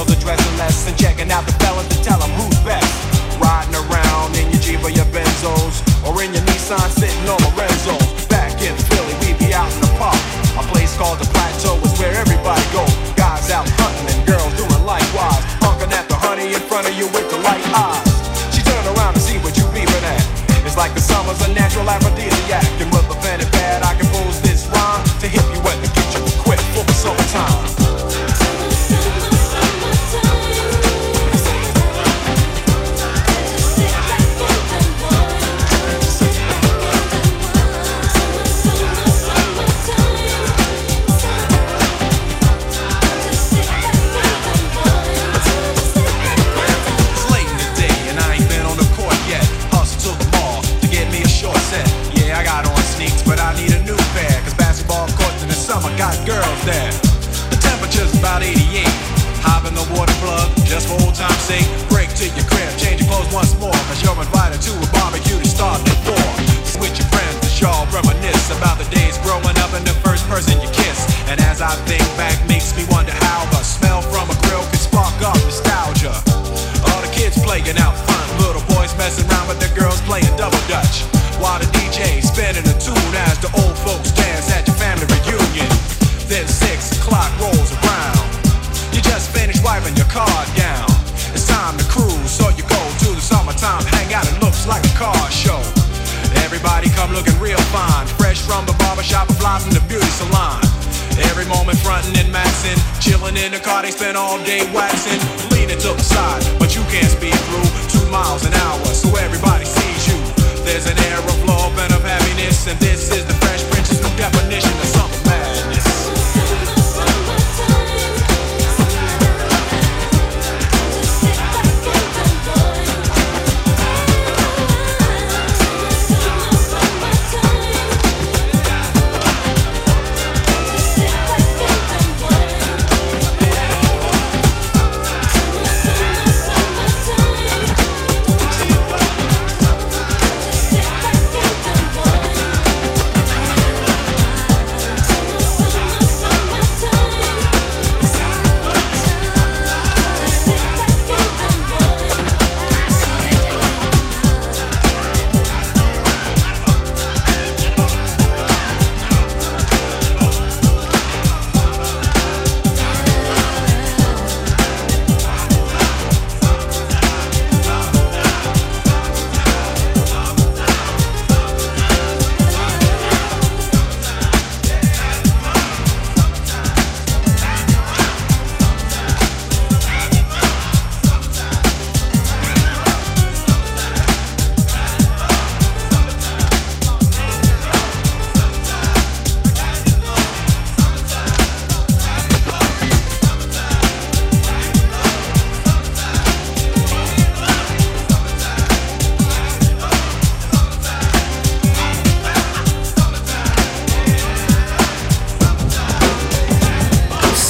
girl to dress in less and checking out the fellas to tell them who's best. Riding around in your Jeep or your Benzos or in your Nissan sitting on relaxing. Chilling in the car, they spend all day waxing. Leaning to the side, but you can't speed through. Two miles an hour, so everybody sees you. There's an air of love and of happiness, and this is the Fresh Prince's new definition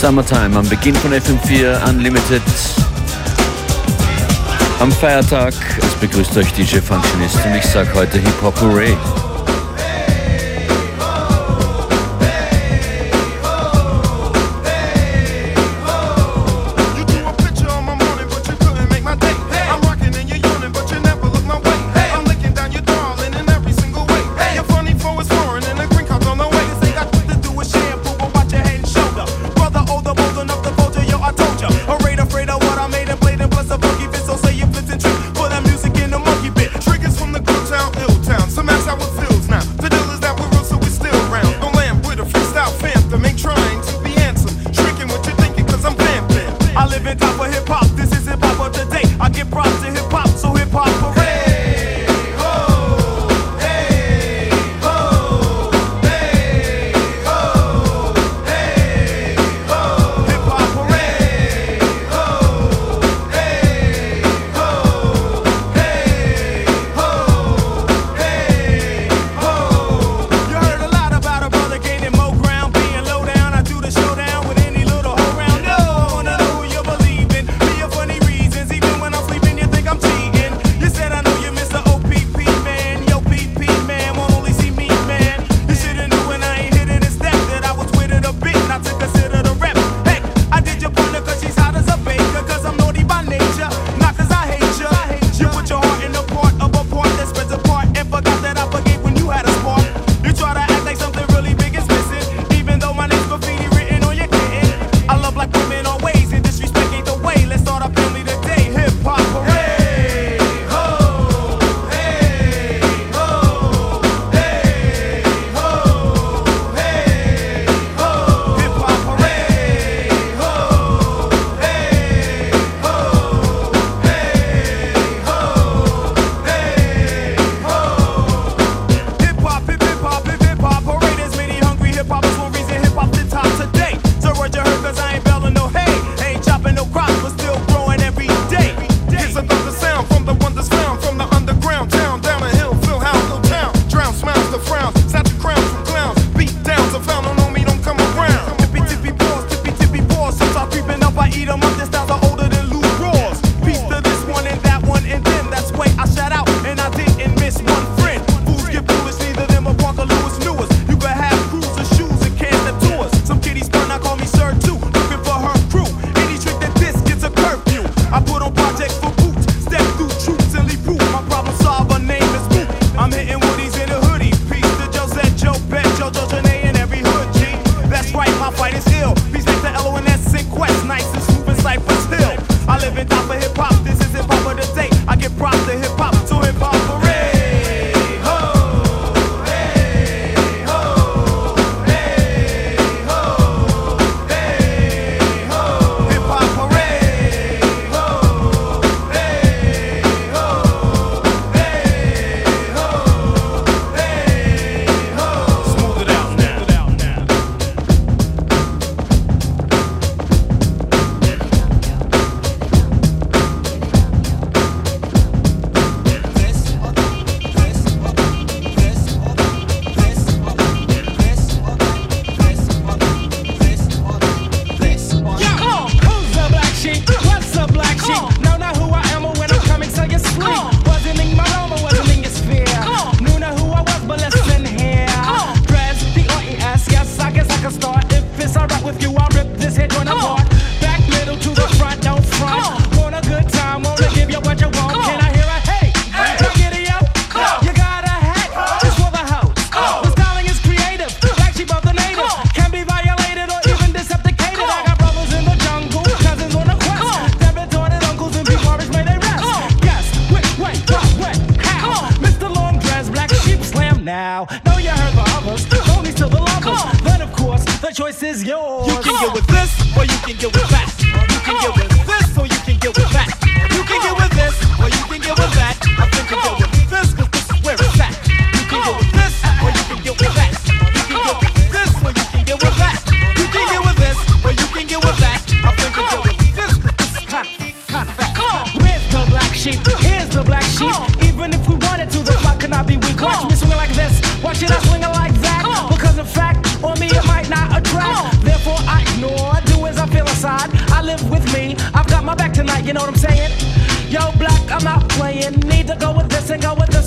Summertime am Beginn von FM4 Unlimited. Am Feiertag, es begrüßt euch DJ Functionist und ich sag heute Hip Hop Hooray.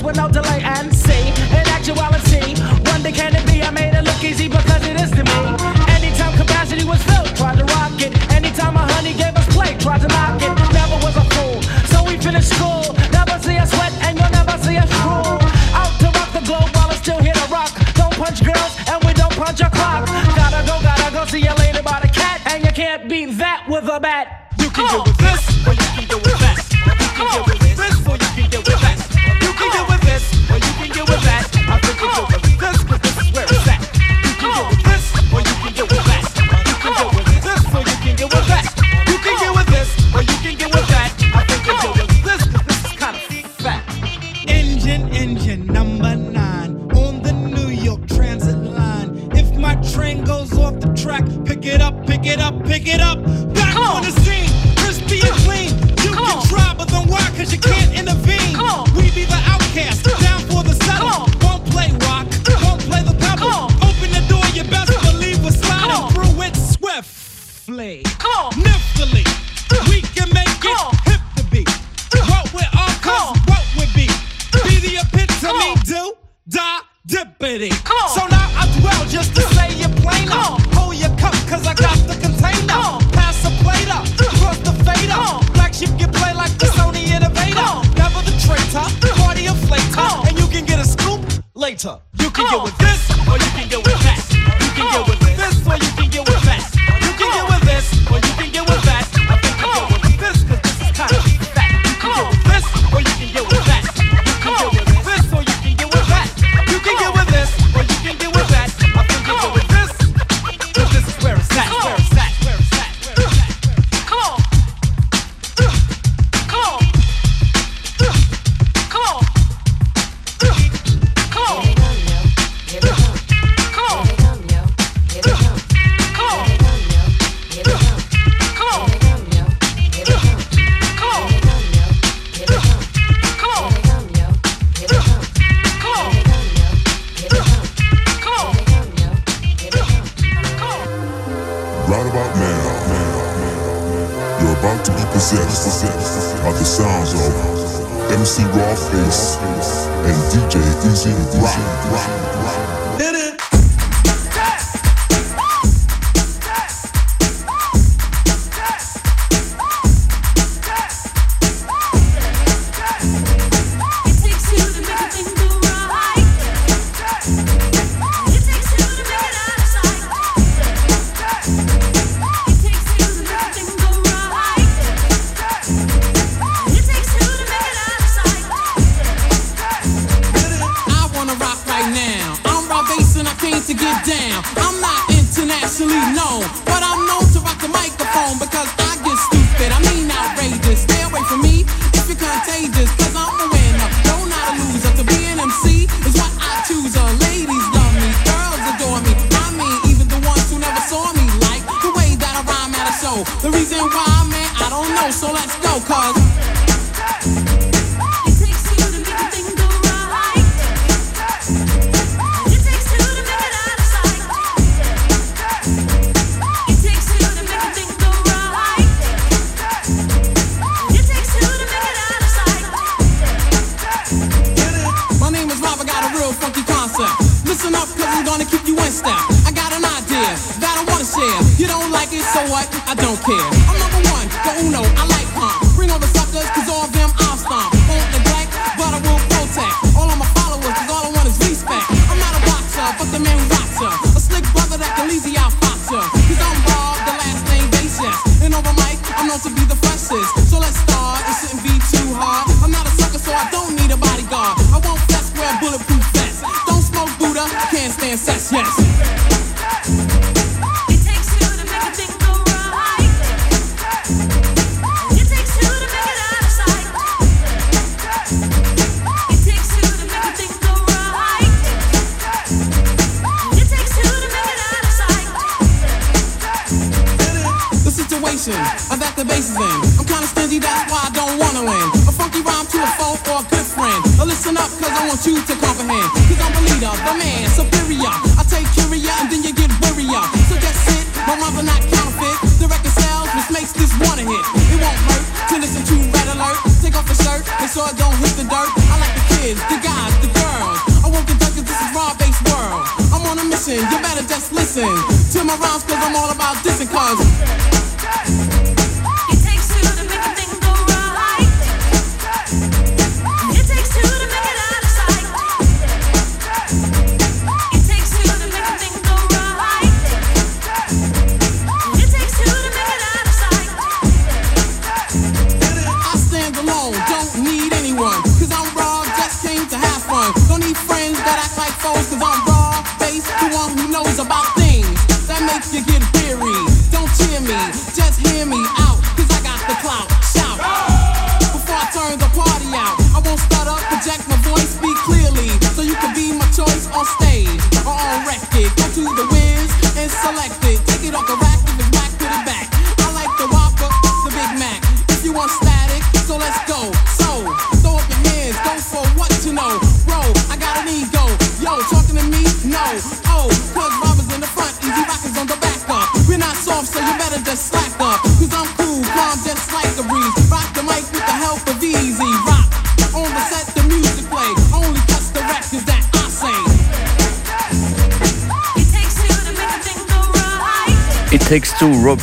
with no delay and see. In actuality, wonder can it be? I made it look easy because it is to me. Anytime capacity was filled, tried to rock it. Anytime my honey gave us play, tried to knock it. Never was a fool, so we finished school. Never see us sweat and you'll never see us rule. Out to rock the globe while it's still here to rock. Don't punch girls and we don't punch a clock. Gotta go, gotta go, see you later by the cat. And you can't beat that with a bat. You can oh. do it.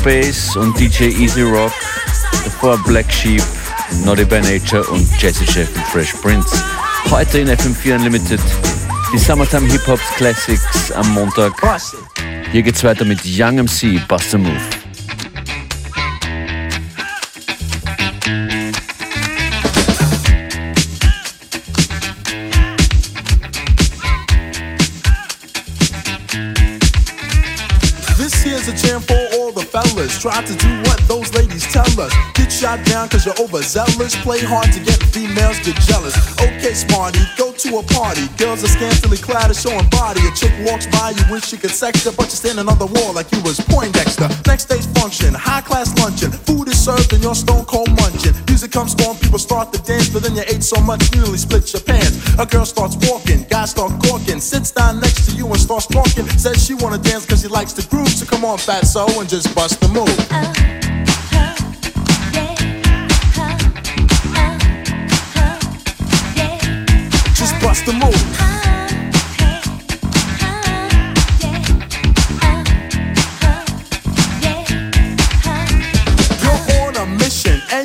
Bass und DJ Easy Rock, davor Black Sheep, Naughty by Nature und Jesse Chef mit Fresh Prince. Heute in FM4 Unlimited die Summertime Hip Hop Classics am Montag. Hier geht's weiter mit Young MC Buster Move. fellas try to do what those ladies tell us. Get shot down cause you're overzealous. Play hard to get females get jealous. Okay, smarty, go to a party. Girls are scantily clad and showing body. A chick walks by you wish she could sex her, but you're standing on the wall like you was Poindexter. Next day's function, high class luncheon. Food is served and you're stone cold munching. Music comes on, people start to dance, but then you ate so much you nearly split your pants. A girl starts walking, guys start gawking, sits down next to you and starts talking. Says she wanna dance cause she likes the groove, so come on, fat so and just bust them. Just bust the move.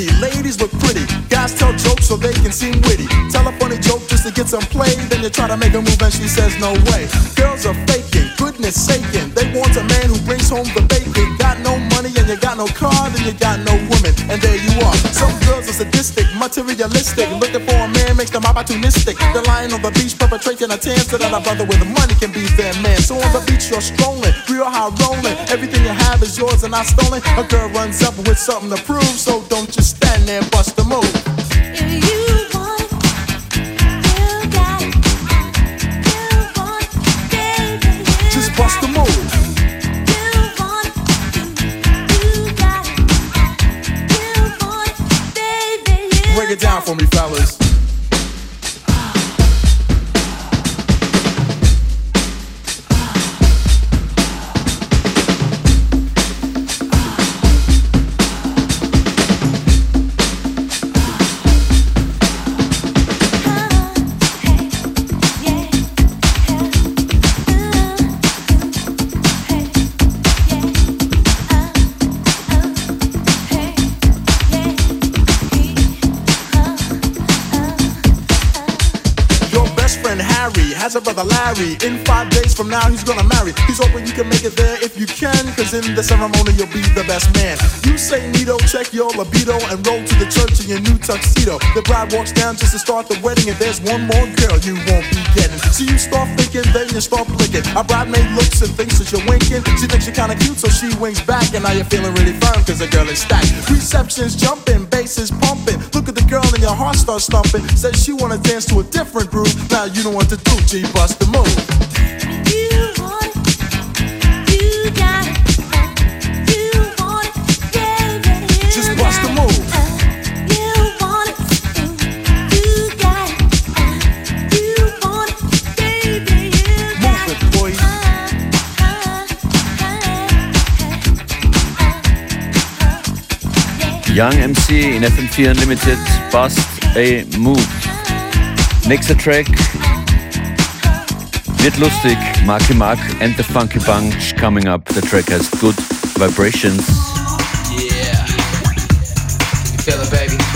City, ladies look pretty. Guys tell jokes so they can seem witty. Tell a funny joke just to get some play. Then you try to make a move and she says no way. Girls are faking, goodness saking. They want a man who brings home the bacon. Got no money and you got no car, then you got no woman. And there you are. Some are sadistic, materialistic. Looking for a man makes them opportunistic. They're lying on the beach, perpetrating a tan so that a brother with the money can be their man. So on the beach you're strolling, real high rolling. Everything you have is yours and not stolen. A girl runs up with something to prove, so don't just stand there and bust the move. Down for me, has a brother Larry. In five days from now, he's gonna marry. He's hoping you can make it there if you can, cause in the ceremony, you'll be the best man. You say Nito, check your libido, and roll to the church in your new tuxedo. The bride walks down just to start the wedding, and there's one more girl you won't be getting. So you start thinking, then you start blinking. A bridesmaid looks and thinks that you're winking. She thinks you're kinda cute, so she winks back, and now you're feeling really firm, cause the girl is stacked. Reception's jumping, bass is pumping. Look at the girl, and your heart starts thumping. Says she wanna dance to a different groove. Now you know what to do, G, bust the move. Just bust the move. Move it, boy. Young MC in FM4 Unlimited, Bust a Move. Nächster Track wird lustig. Marky Mark and the Funky Bunch coming up. The track has good vibrations. Yeah. You feel it, baby?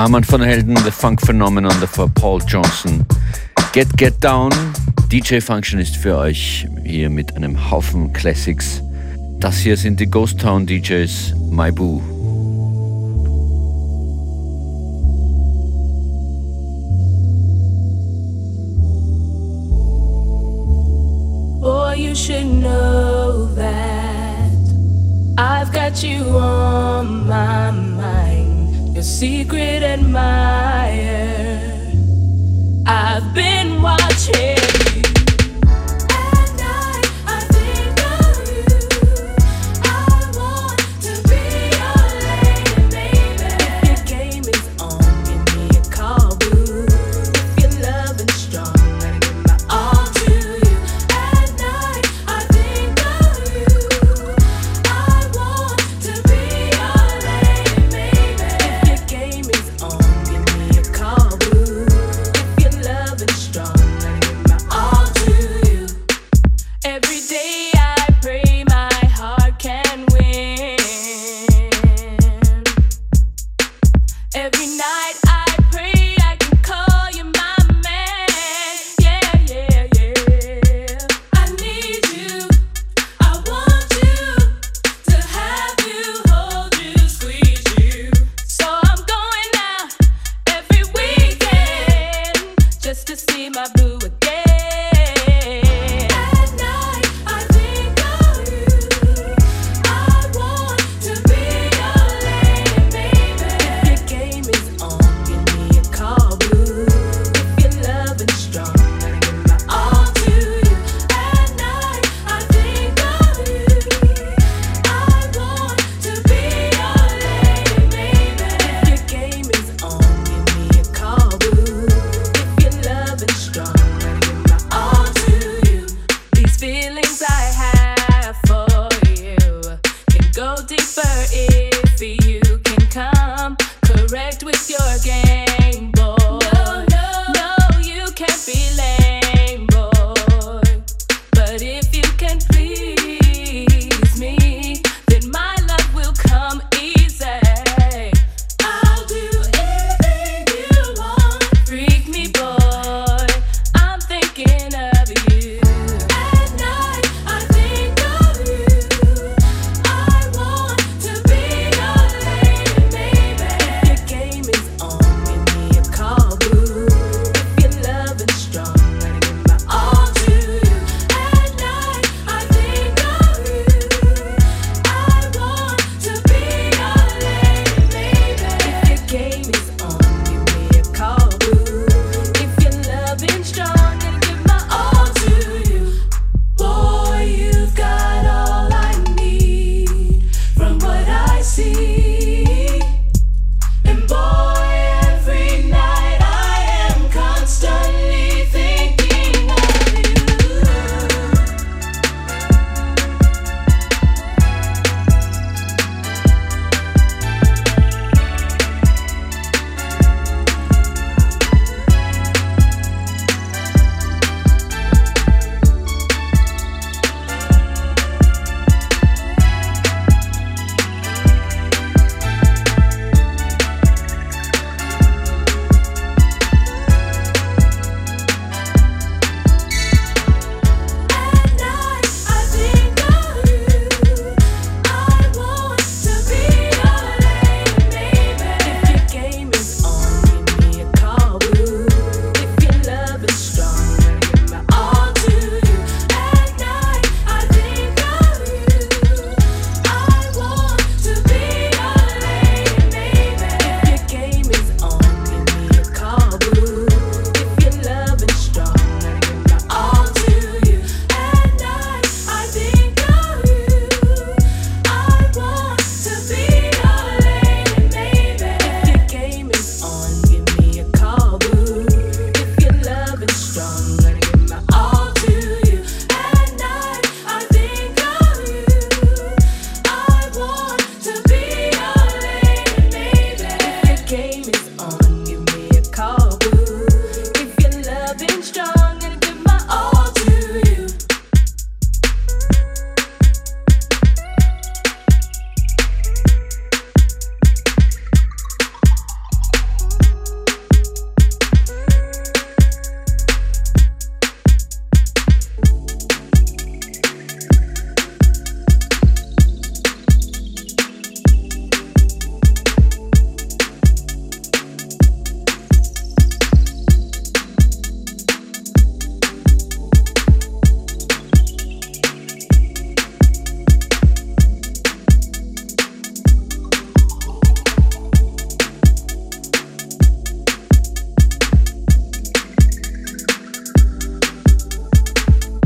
Armand von Helden, The Funk Phenomenon, davor Paul Johnson. Get Get Down, DJ Function ist für euch hier mit einem Haufen Classics. Das hier sind die Ghost Town DJs, My Boo. Boy, you should know that I've got you on my mind. your secret admirer. I've been watching.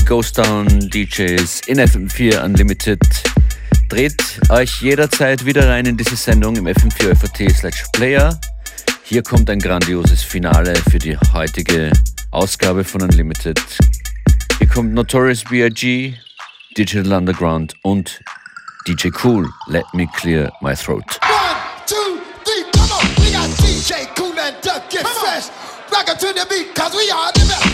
Ghost Town DJs in FM4 Unlimited. Dreht euch jederzeit wieder rein in diese Sendung im FM4 FAT slash Player. Hier kommt ein grandioses Finale für die heutige Ausgabe von Unlimited. Hier kommt Notorious B.I.G., Digital Underground und DJ Cool, Let Me Clear My Throat. One, two, three, come on, we got DJ Cool and Duck, get fresh. Rock to the beat, cause we are the best.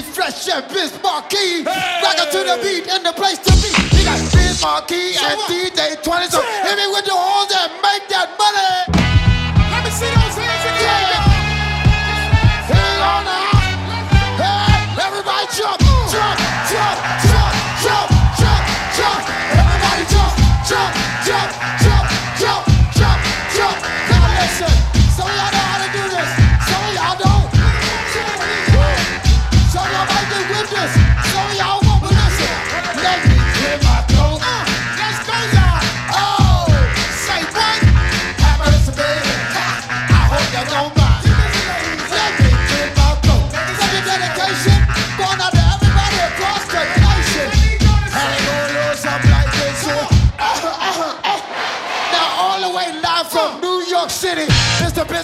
Fresh and Biz Markie. Hey! To the beat and the place to be. He got Biz Markie and DJ 20. So hit me with the horns and make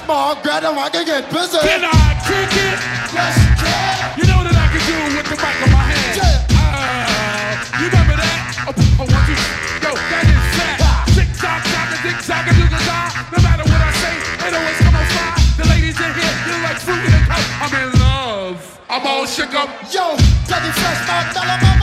more bread and I can get busy. Can I kick it? Yes, you can. You know that I can do it with the back of my hand. Yeah. Uh, you remember that? Oh, oh, one, two, yo, that is fat. Tick tock, tock, tick tock, you can die. No matter what I say, it always come on fire. The ladies in here, you like fruit in a cup. I'm in love. I'm all shook up. Yo, Daddy Fresh, my dollar, my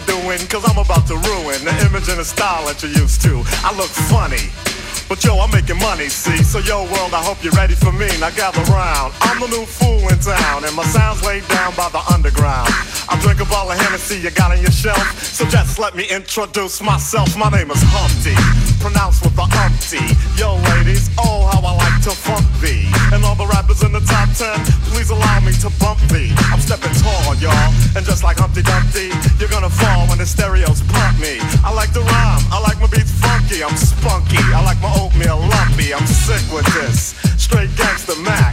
doing, cause I'm about to ruin the image and the style that you're used to. I look funny. But yo, I'm making money, see? So yo, world, I hope you're ready for me. Now gather round. I'm the new fool in town, and my sound's laid down by the underground. I drink a bottle of Hennessy you got on your shelf. So just let me introduce myself. My name is Humpty, pronounced with the umpty. Yo, ladies, oh, how I like to funk thee. And all the rappers in the top ten, please allow me to bump thee. I'm stepping tall, y'all. And just like Humpty Dumpty, you're gonna fall when the stereos pump me. I like to rhyme, I like my beats funky, I'm spunky. I like my oatmeal lumpy, I'm sick with this. Straight gangster Mac.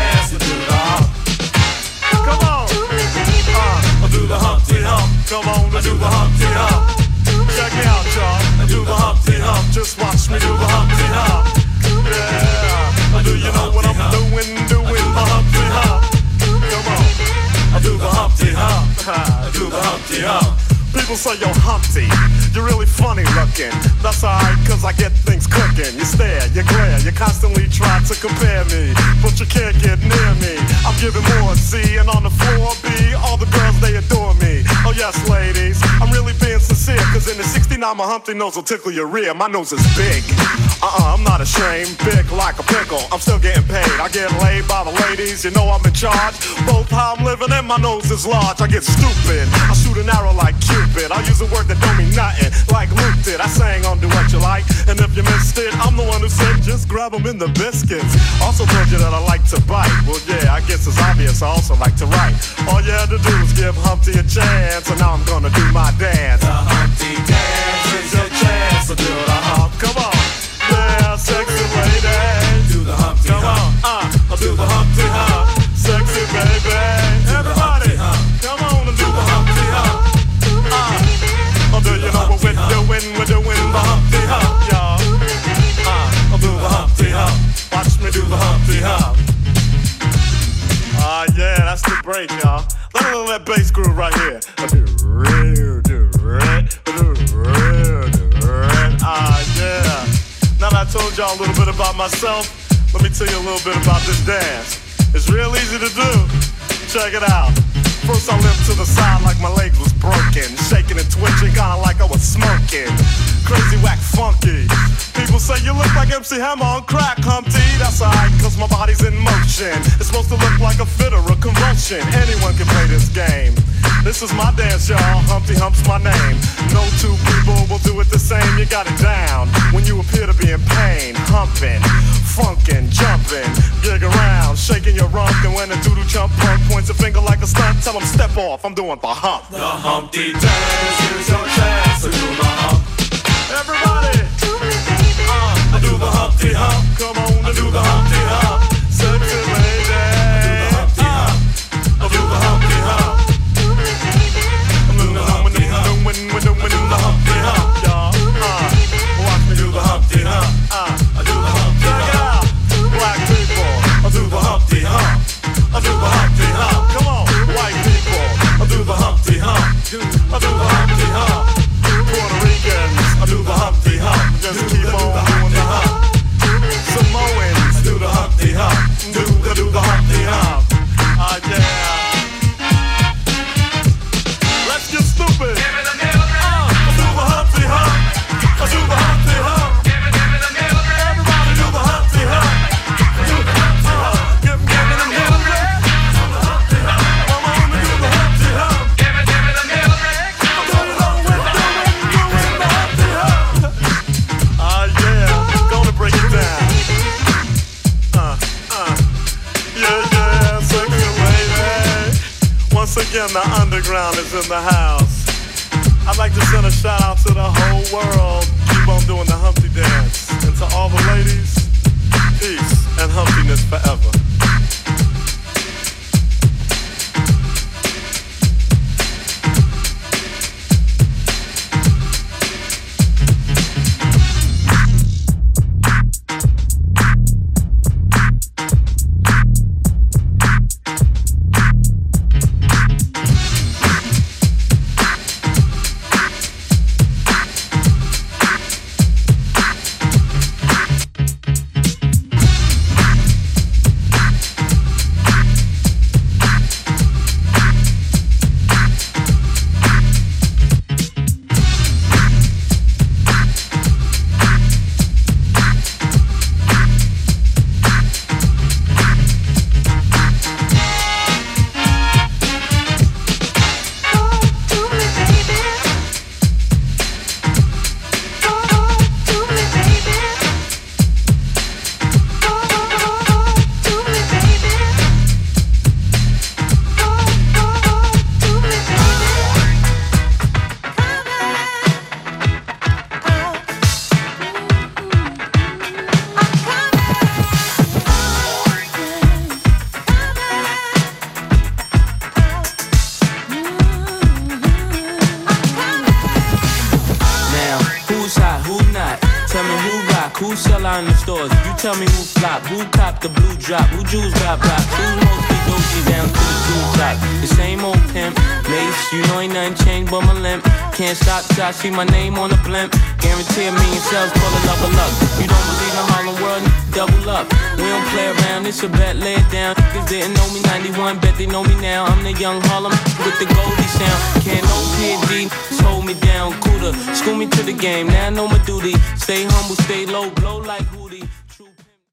Humpty Hump. Come on, do the Humpty Hump. Check me out, y'all. Do the Humpty Hump. Just watch me do the Humpty Hump. Yeah. Do you know what I'm doing? Doing the Humpty Hump. Come on. I do the Humpty Hump. I do the Humpty Hump. People say you're Humpty, you're really funny looking. That's alright, cause I get things cooking. You stare, you glare, you constantly try to compare me, but you can't get near me. I'm giving more C, and on the floor B, all the girls they 69 my Humpty nose will tickle your rear. My nose is big. Uh-uh, I'm not ashamed, big like a pickle. I'm still getting paid. I get laid by the ladies, you know I'm in charge. Both how I'm living and my nose is large. I get stupid. I shoot an arrow like Cupid. I use a word that don't mean nothing, like Luke did. I sang on Do What You Like, and if you missed it, I'm the one who said just grab 'em in the biscuits. Also told you that I like to bite. Well, yeah, I guess it's obvious. I also like to write. All you had to do was give Humpty a chance, and now I'm gonna do my dance. The Humpty dance is your chance to do the hump. Come on. Yeah, sexy lady. Do the Humpty Come on, uh, do the Humpty Hump. Sexy baby. Everybody, come on and do the Humpty Hump. Uh, do you know what we're doing? We're doing the Humpty Hump, y'all. Uh, I'll do the Humpty Hump. Watch me do the Humpty Hump. Ah, yeah, that's the break, y'all. Let me know that bass groove right here. Told y'all a little bit about myself, let me tell you a little bit about this dance. It's real easy to do. Check it out. First I limped to the side like my leg was broken, shaking and twitching, kinda like I was smoking. Crazy, whack, funky. People say you look like MC Hammer on crack, Humpty. That's alright, cause my body's in motion. It's supposed to look like a fit or a convulsion. Anyone can play this game. This is my dance, y'all. Humpty Hump's my name. No two people will do it the same. You got it down when you appear to be in pain. Humping, funkin', jumping, gig around, shaking your rump. And when a doodle chump punk points a finger like a stunt, tell him step off. I'm doing the hump. The Humpty dance is your chance to do the hump. Everybody, uh, I do the Humpty Hump. Come on, I do the Humpty Hump. Underground is in the house. I'd like to send a shout out to the whole world. Keep on doing the Humpty dance. And to all the ladies, peace and humpiness forever.